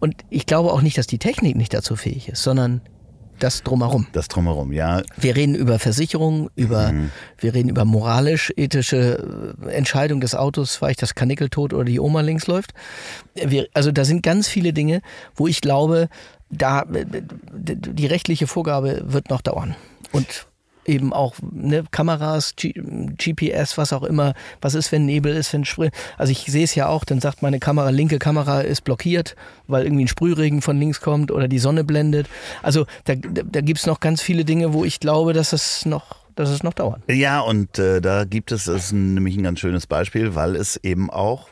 Und ich glaube auch nicht, dass die Technik nicht dazu fähig ist, sondern das drumherum. Das drumherum, ja. Wir reden über Versicherung, über, wir reden über moralisch-ethische äh, Entscheidung des Autos, ich das Kanickel tot oder die Oma links läuft. Wir, also da sind ganz viele Dinge, wo ich glaube, da äh, die rechtliche Vorgabe wird noch dauern. Und eben auch ne, Kameras, G GPS, was auch immer. Was ist, wenn Nebel ist, wenn Sprüh. Also ich sehe es ja auch, dann sagt meine Kamera, linke Kamera ist blockiert, weil irgendwie ein Sprühregen von links kommt oder die Sonne blendet. Also da, da, gibt es noch ganz viele Dinge, wo ich glaube, dass es noch, dass es noch dauert. Ja, und äh, da gibt es, das ist nämlich ein ganz schönes Beispiel, weil es eben auch,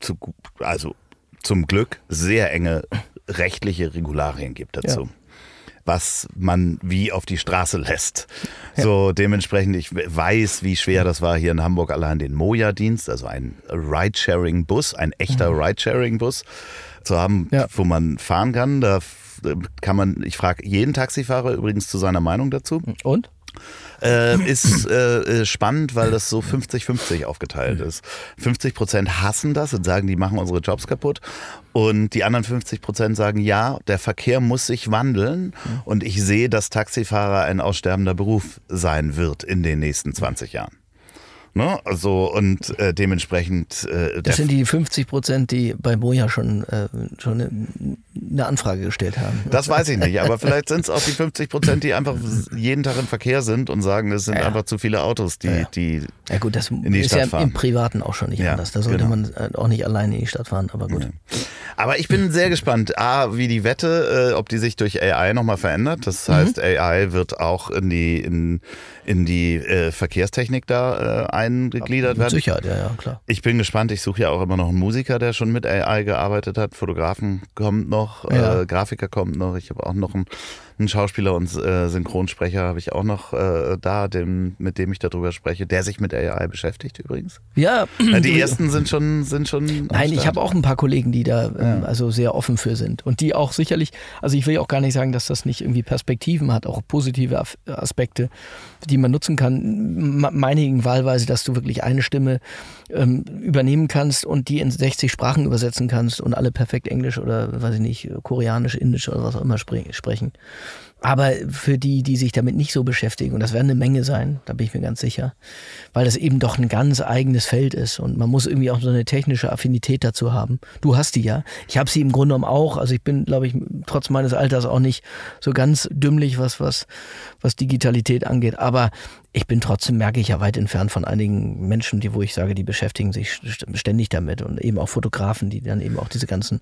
zu, also zum Glück, sehr enge rechtliche Regularien gibt dazu. Ja. Was man wie auf die Straße lässt. So dementsprechend, ich weiß, wie schwer das war hier in Hamburg allein den Moja-Dienst, also ein Ride-Sharing-Bus, ein echter Ride-Sharing-Bus zu haben, Ja. wo man fahren kann. Da äh, kann man, ich frage jeden Taxifahrer übrigens zu seiner Meinung dazu. Und? Äh, ist äh, spannend, weil das so 50-50 aufgeteilt ist. 50 Prozent hassen das und sagen, die machen unsere Jobs kaputt. Und die anderen 50 Prozent sagen, ja, der Verkehr muss sich wandeln. Und ich sehe, dass Taxifahrer ein aussterbender Beruf sein wird in den nächsten 20 Jahren. Ne? Also und äh, dementsprechend. Äh, das sind die 50 Prozent, die bei Moja schon, äh, schon eine, Anfrage gestellt haben. Das weiß ich nicht, aber vielleicht sind es auch die 50 Prozent, die einfach jeden Tag im Verkehr sind und sagen, es sind ja. einfach zu viele Autos, die, ja. die ja gut, das in die ist Stadt ja fahren. im Privaten auch schon nicht ja, anders. Da sollte genau. man äh, auch nicht alleine in die Stadt fahren, aber gut. Aber ich bin sehr gespannt, A, wie die Wette, äh, ob die sich durch AI nochmal verändert. Das heißt, mhm. AI wird auch in die, in, in die äh, Verkehrstechnik da äh, eingegliedert werden. Mit Sicherheit, ja, ja, klar. Ich bin gespannt. Ich suche ja auch immer noch einen Musiker, der schon mit AI gearbeitet hat. Fotografen kommt noch, ja. äh, Grafiker kommt noch. Ich habe auch noch einen einen Schauspieler und äh, Synchronsprecher habe ich auch noch äh, da, dem, mit dem ich darüber spreche, der sich mit AI beschäftigt übrigens. Ja. ja die ersten sind schon sind schon. Nein, ich habe auch ein paar Kollegen, die da ähm, ja. also sehr offen für sind und die auch sicherlich, also ich will auch gar nicht sagen, dass das nicht irgendwie Perspektiven hat, auch positive Aspekte, die man nutzen kann. Meinigen wahlweise, dass du wirklich eine Stimme ähm, übernehmen kannst und die in 60 Sprachen übersetzen kannst und alle perfekt Englisch oder weiß ich nicht, Koreanisch, Indisch oder was auch immer sprechen. Aber für die, die sich damit nicht so beschäftigen, und das werden eine Menge sein, da bin ich mir ganz sicher, weil das eben doch ein ganz eigenes Feld ist und man muss irgendwie auch so eine technische Affinität dazu haben. Du hast die ja. Ich habe sie im Grunde genommen auch. Also ich bin, glaube ich, trotz meines Alters auch nicht so ganz dümmlich, was, was, was Digitalität angeht. Aber ich bin trotzdem, merke ich ja weit entfernt von einigen Menschen, die, wo ich sage, die beschäftigen sich ständig damit und eben auch Fotografen, die dann eben auch diese ganzen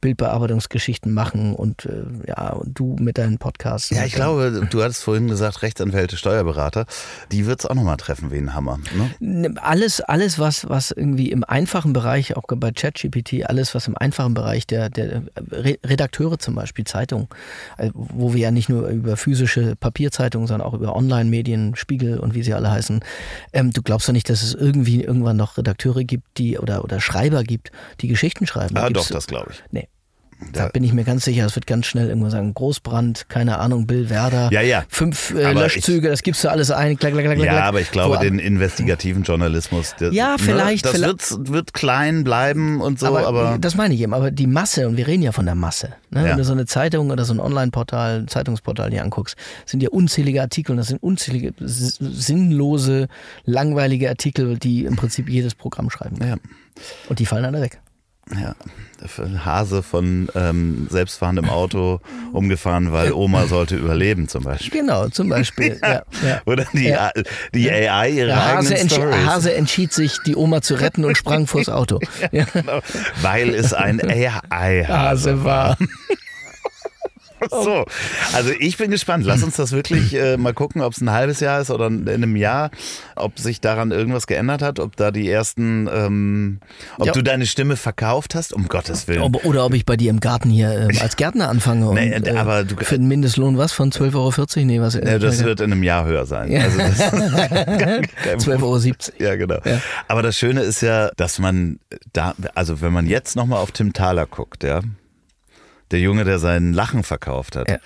Bildbearbeitungsgeschichten machen und äh, ja, und du mit deinen Podcasts. Ja, ich glaube, du hattest vorhin gesagt, Rechtsanwälte, Steuerberater, die wird es auch nochmal treffen wie ein Hammer. Ne? Alles, alles, was, was irgendwie im einfachen Bereich, auch bei ChatGPT, alles, was im einfachen Bereich der, der Redakteure zum Beispiel, Zeitungen, äh, wo wir ja nicht nur über physische Papierzeitungen, sondern auch über Online-Medien, Spiegel, Spiegel und wie sie alle heißen. Ähm, du glaubst doch nicht, dass es irgendwie irgendwann noch Redakteure gibt, die oder, oder Schreiber gibt, die Geschichten schreiben? Ah, doch, das glaube ich. Nee. Da bin ich mir ganz sicher, es wird ganz schnell irgendwo sagen, Großbrand, keine Ahnung, Bill Werder, ja, ja. fünf äh, Löschzüge, ich, das gibst du alles ein. Klack, klack, klack, ja, aber ich glaube, den investigativen Journalismus, der, ja, ne, vielleicht, ne, das vielleicht. Wird, wird klein bleiben und so, aber, aber, Das meine ich eben, aber die Masse, und wir reden ja von der Masse, ne? ja. wenn du so eine Zeitung oder so ein Online-Portal, ein Zeitungsportal dir anguckst, sind ja unzählige Artikel und das sind unzählige sinnlose, langweilige Artikel, die im Prinzip jedes Programm schreiben. Ja. Und die fallen alle weg. Ja, Hase von ähm, selbstfahrendem Auto umgefahren, weil Oma sollte überleben zum Beispiel. Genau, zum Beispiel. ja, ja. Oder die, ja. die AI ihre ja, Hase, eigenen Hase entschied sich, die Oma zu retten und sprang vors Auto. Genau. Weil es ein AI-Hase war. So, also ich bin gespannt. Lass uns das wirklich äh, mal gucken, ob es ein halbes Jahr ist oder in einem Jahr, ob sich daran irgendwas geändert hat, ob da die ersten, ähm, ob ja. du deine Stimme verkauft hast, um Gottes Willen. Ob, oder ob ich bei dir im Garten hier äh, als Gärtner anfange und nee, äh, aber du, für den Mindestlohn was von 12,40 Euro? Nee, was? Äh, das wird in einem Jahr höher sein. Ja. Also 12,70 Euro. Ja, genau. Ja. Aber das Schöne ist ja, dass man da, also wenn man jetzt nochmal auf Tim Thaler guckt, ja, der Junge, der seinen Lachen verkauft hat. Ja.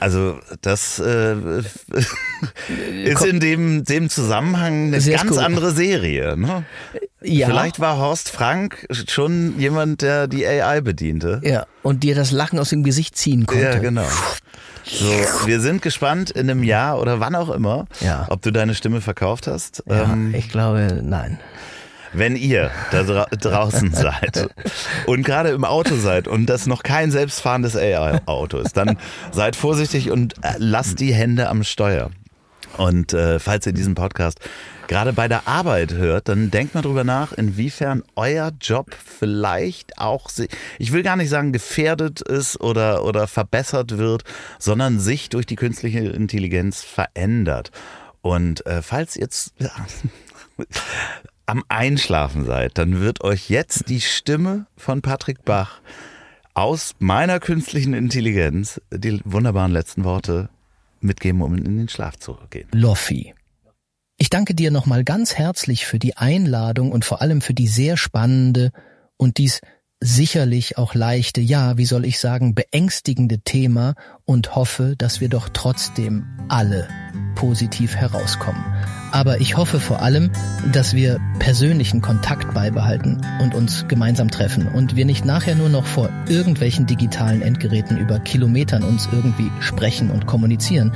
Also das äh, ist in dem, dem Zusammenhang eine Sehr ganz cool. andere Serie. Ne? Ja. Vielleicht war Horst Frank schon jemand, der die AI bediente. Ja, und dir das Lachen aus dem Gesicht ziehen konnte. Ja, genau. So, wir sind gespannt in einem Jahr oder wann auch immer, ja. ob du deine Stimme verkauft hast. Ja, ähm, ich glaube, nein. Wenn ihr da dra draußen seid und gerade im Auto seid und das noch kein selbstfahrendes AI-Auto ist, dann seid vorsichtig und äh, lasst die Hände am Steuer. Und äh, falls ihr diesen Podcast gerade bei der Arbeit hört, dann denkt mal drüber nach, inwiefern euer Job vielleicht auch, ich will gar nicht sagen gefährdet ist oder, oder verbessert wird, sondern sich durch die künstliche Intelligenz verändert. Und äh, falls jetzt ja, am Einschlafen seid, dann wird euch jetzt die Stimme von Patrick Bach aus meiner künstlichen Intelligenz die wunderbaren letzten Worte mitgeben, um in den Schlaf zu gehen. Loffi. Ich danke dir nochmal ganz herzlich für die Einladung und vor allem für die sehr spannende und dies sicherlich auch leichte, ja, wie soll ich sagen, beängstigende Thema und hoffe, dass wir doch trotzdem alle positiv herauskommen. Aber ich hoffe vor allem, dass wir persönlichen Kontakt beibehalten und uns gemeinsam treffen und wir nicht nachher nur noch vor irgendwelchen digitalen Endgeräten über Kilometern uns irgendwie sprechen und kommunizieren.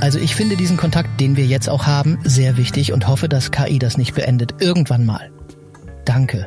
Also ich finde diesen Kontakt, den wir jetzt auch haben, sehr wichtig und hoffe, dass KI das nicht beendet. Irgendwann mal. Danke.